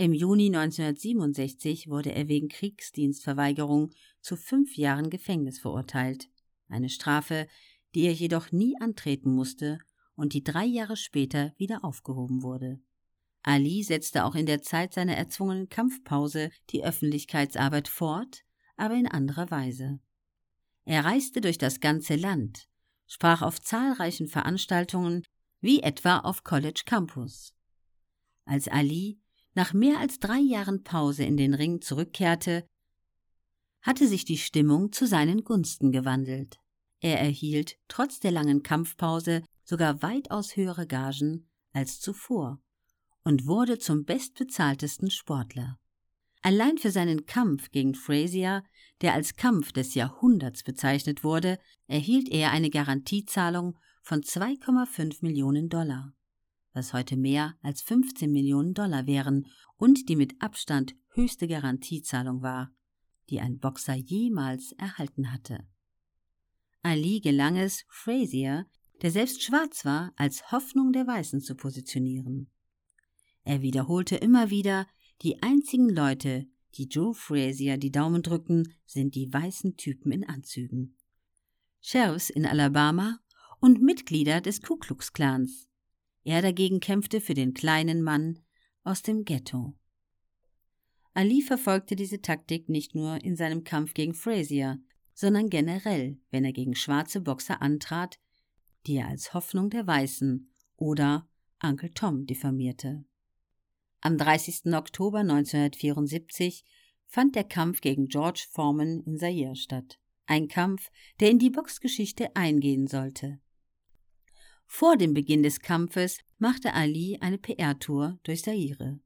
Im Juni 1967 wurde er wegen Kriegsdienstverweigerung zu fünf Jahren Gefängnis verurteilt, eine Strafe, die er jedoch nie antreten musste und die drei Jahre später wieder aufgehoben wurde. Ali setzte auch in der Zeit seiner erzwungenen Kampfpause die Öffentlichkeitsarbeit fort, aber in anderer Weise. Er reiste durch das ganze Land, sprach auf zahlreichen Veranstaltungen, wie etwa auf College Campus. Als Ali nach mehr als drei Jahren Pause in den Ring zurückkehrte, hatte sich die Stimmung zu seinen Gunsten gewandelt. Er erhielt trotz der langen Kampfpause sogar weitaus höhere Gagen als zuvor und wurde zum bestbezahltesten Sportler. Allein für seinen Kampf gegen Frazier, der als Kampf des Jahrhunderts bezeichnet wurde, erhielt er eine Garantiezahlung von 2,5 Millionen Dollar, was heute mehr als 15 Millionen Dollar wären und die mit Abstand höchste Garantiezahlung war, die ein Boxer jemals erhalten hatte. Ali gelang es, Frazier, der selbst schwarz war, als Hoffnung der Weißen zu positionieren. Er wiederholte immer wieder, die einzigen Leute, die Joe Frazier die Daumen drücken, sind die weißen Typen in Anzügen. Sheriffs in Alabama und Mitglieder des Ku Klux Klans. Er dagegen kämpfte für den kleinen Mann aus dem Ghetto. Ali verfolgte diese Taktik nicht nur in seinem Kampf gegen Frazier, sondern generell, wenn er gegen schwarze Boxer antrat, die er als Hoffnung der Weißen oder Uncle Tom diffamierte. Am 30. Oktober 1974 fand der Kampf gegen George Foreman in Zaire statt. Ein Kampf, der in die Boxgeschichte eingehen sollte. Vor dem Beginn des Kampfes machte Ali eine PR-Tour durch Zaire,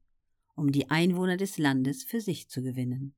um die Einwohner des Landes für sich zu gewinnen.